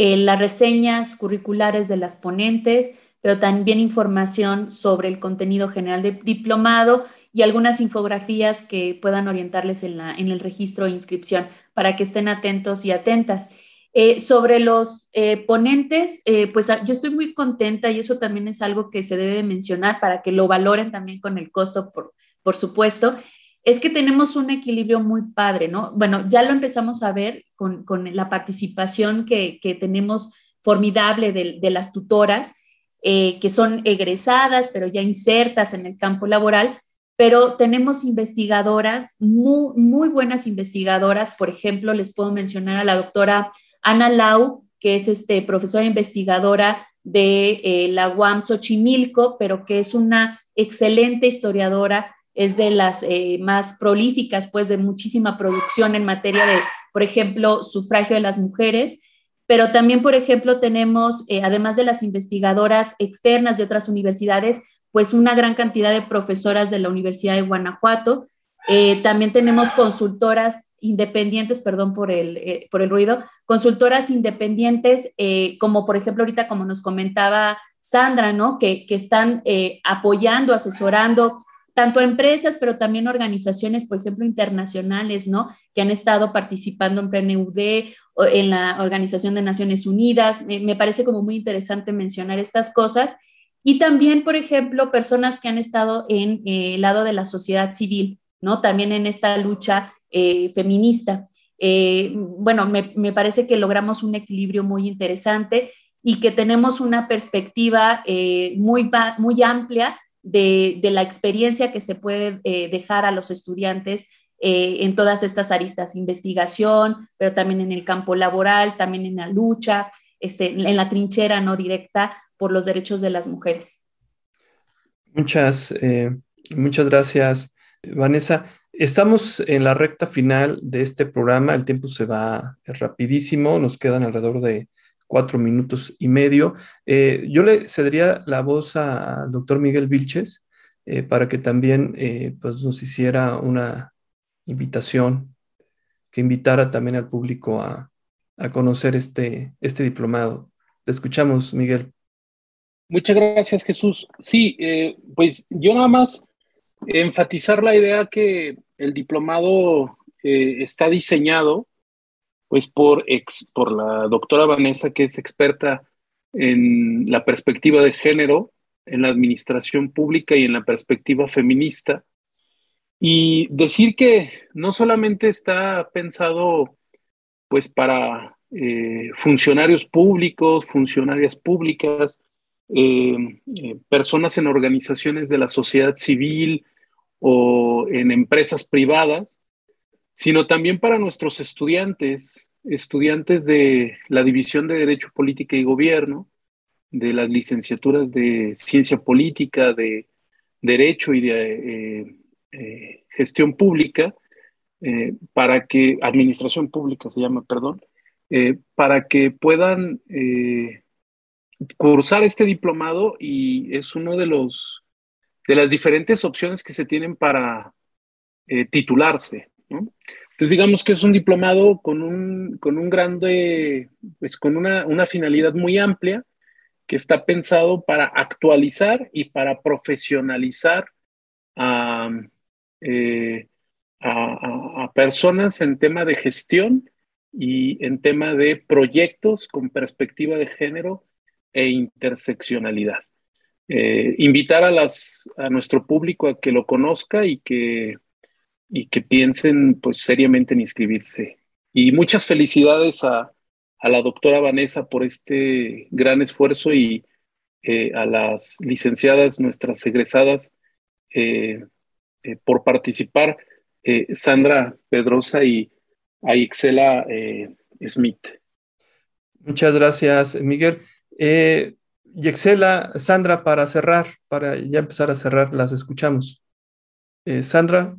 eh, las reseñas curriculares de las ponentes, pero también información sobre el contenido general del diplomado y algunas infografías que puedan orientarles en, la, en el registro de inscripción para que estén atentos y atentas. sobre los ponentes, pues ah, yo estoy muy contenta y eso también es algo que se debe mencionar para que lo valoren también con el costo, por, por supuesto es que tenemos un equilibrio muy padre, ¿no? Bueno, ya lo empezamos a ver con, la participación que, tenemos formidable de, las tutoras, eh, que son egresadas, pero ya insertas en el campo laboral, pero tenemos investigadoras, muy, muy buenas investigadoras, por ejemplo, les puedo mencionar a la doctora Ana Lau, que es este, profesora investigadora de eh, la UAM Xochimilco, pero que es una excelente historiadora es de las eh, más prolíficas, pues de muchísima producción en materia de, por ejemplo, sufragio de las mujeres, pero también, por ejemplo, tenemos, eh, además de las investigadoras externas de otras universidades, pues una gran cantidad de profesoras de la Universidad de Guanajuato. Eh, también tenemos consultoras independientes, perdón por el, por el ruido, consultoras independientes, como por ejemplo ahorita como nos comentaba Sandra, ¿no? Que, que están apoyando, asesorando tanto empresas, pero también organizaciones, por ejemplo, internacionales, ¿no? Que han estado participando en PNUD, en la Organización de Naciones Unidas. Me, parece como muy interesante mencionar estas cosas. Y también, por ejemplo, personas que han estado en eh, el lado de la sociedad civil, ¿no? También en esta lucha eh, feminista. Eh, bueno, me, me, parece que logramos un equilibrio muy interesante y que tenemos una perspectiva muy, muy amplia de, la experiencia que se puede eh, dejar a los estudiantes eh, en todas estas aristas, investigación, pero también en el campo laboral, también en la lucha, este, en la trinchera no directa por los derechos de las mujeres. Muchas, eh, muchas gracias, Vanessa. Estamos en la recta final de este programa, el tiempo se va rapidísimo, nos quedan alrededor de cuatro minutos y medio. Eh, yo le cedería la voz al doctor Miguel Vilches eh, para que también eh, pues nos hiciera una invitación, que invitara también al público a, conocer este, este diplomado. Te escuchamos, Miguel. Muchas gracias, Jesús. Sí, pues yo nada más enfatizar la idea que el diplomado está diseñado pues por, ex, por la doctora Vanessa, que es experta en la perspectiva de género, en la administración pública y en la perspectiva feminista. Y decir que no solamente está pensado pues para eh, funcionarios públicos, funcionarias públicas, eh, eh, personas en organizaciones de la sociedad civil o en empresas privadas, sino también para nuestros estudiantes, estudiantes de la División de Derecho, Política y Gobierno, de las licenciaturas de Ciencia Política, de Derecho y de Gestión Pública, para que, Administración Pública se llama, perdón, para que puedan cursar este diplomado y es uno de los de las diferentes opciones que se tienen para eh, Entonces, digamos que es un diplomado con un, con un grande, pues con una, una finalidad muy amplia que está pensado para actualizar y para profesionalizar a, eh, a, personas en tema de gestión y en tema de proyectos con perspectiva de género e interseccionalidad. Eh, invitar a, las, a nuestro público a que lo conozca y que, y que piensen pues, seriamente en inscribirse. Y muchas felicidades a, a la doctora Vanessa por este gran esfuerzo y eh, a las licenciadas, nuestras egresadas, eh, por participar, Sandra Pedrosa y a Ixela Smith. Muchas gracias, Miguel. Eh, Yexela, Sandra, para cerrar, para ya empezar a cerrar, las escuchamos. Eh, Sandra.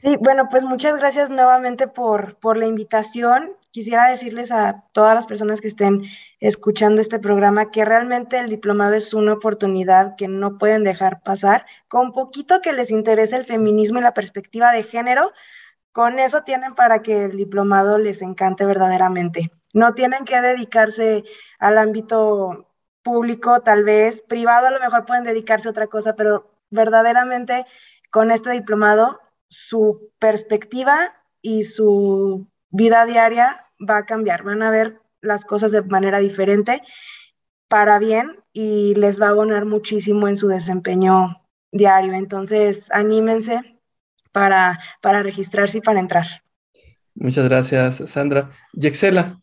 Sí, bueno, pues muchas gracias nuevamente por, por la invitación. Quisiera decirles a todas las personas que estén escuchando este programa que realmente el diplomado es una oportunidad que no pueden dejar pasar. Con poquito que les interese el feminismo y la perspectiva de género, con eso tienen para que el diplomado les encante verdaderamente. No tienen que dedicarse al ámbito público, tal vez privado, a lo mejor pueden dedicarse a otra cosa, pero verdaderamente con este diplomado su perspectiva y su vida diaria va a cambiar, van a ver las cosas de manera diferente para bien y les va a abonar muchísimo en su desempeño diario. Entonces, anímense para, para registrarse y para entrar. Muchas gracias, Sandra. Yexela,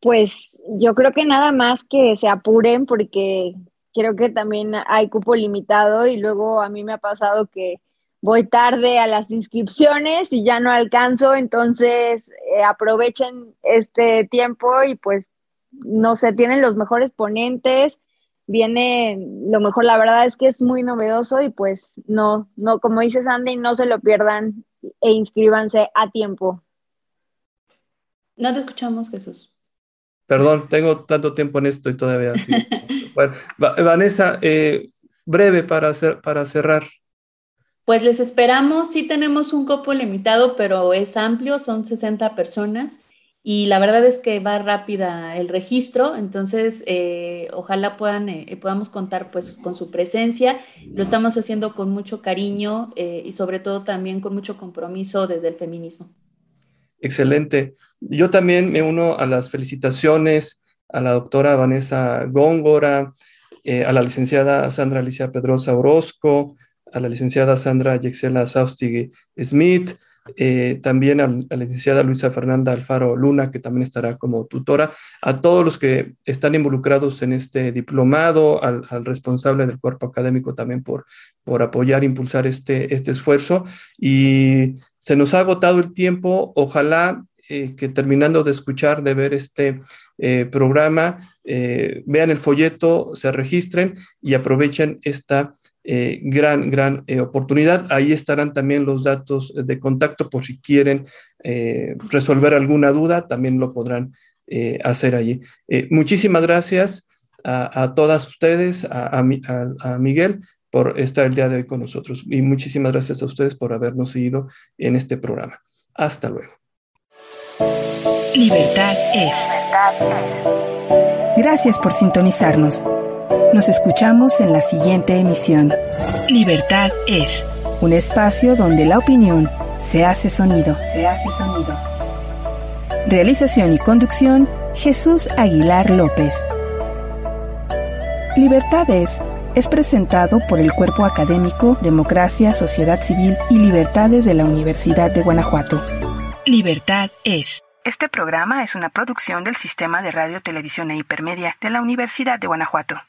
pues yo creo que nada más que se apuren porque creo que también hay cupo limitado y luego a mí me ha pasado que voy tarde a las inscripciones y ya no alcanzo, entonces eh, aprovechen este tiempo y pues no sé, tienen los mejores ponentes, viene lo mejor, la verdad es que es muy novedoso y pues no, no, como dice Sandy, no se lo pierdan e inscríbanse a tiempo. No te escuchamos, Jesús. Perdón, tengo tanto tiempo en esto y todavía así. *laughs* bueno, Vanessa, eh, breve para, hacer, para cerrar. Pues les esperamos, sí tenemos un copo limitado, pero es amplio, son 60 personas y la verdad es que va rápida el registro, entonces eh, ojalá puedan, eh, podamos contar pues con su presencia. Lo estamos haciendo con mucho cariño y sobre todo también con mucho compromiso desde el feminismo. Excelente. Yo también me uno a las felicitaciones a la doctora Vanessa Góngora, eh, a la licenciada Sandra Alicia Pedrosa Orozco, a la licenciada Sandra Yexela Saustig Smith, eh, también a, la licenciada Luisa Fernanda Alfaro Luna, que también estará como tutora, a todos los que están involucrados en este diplomado, al, responsable del cuerpo académico también por, por apoyar, impulsar este, este esfuerzo. Y se nos ha agotado el tiempo, ojalá eh, que terminando de escuchar, de ver este eh, programa, vean el folleto, se registren y aprovechen esta eh, gran, gran eh, oportunidad. Ahí estarán también los datos de contacto por si quieren eh, resolver alguna duda, también lo podrán hacer allí. muchísimas gracias a, todas ustedes, a, a, Miguel por estar el día de hoy con nosotros y muchísimas gracias a ustedes por habernos seguido en este programa. Hasta luego. Libertad es. Gracias por sintonizarnos. Nos escuchamos en la siguiente emisión. Libertad es un espacio donde la opinión se hace sonido. Se hace sonido. Realización y conducción, Jesús Aguilar López. Libertades es presentado por el Cuerpo Académico Democracia, Sociedad Civil y Libertades de la Universidad de Guanajuato. Libertad es. Este programa es una producción del Sistema de Radio, Televisión e Hipermedia de la Universidad de Guanajuato.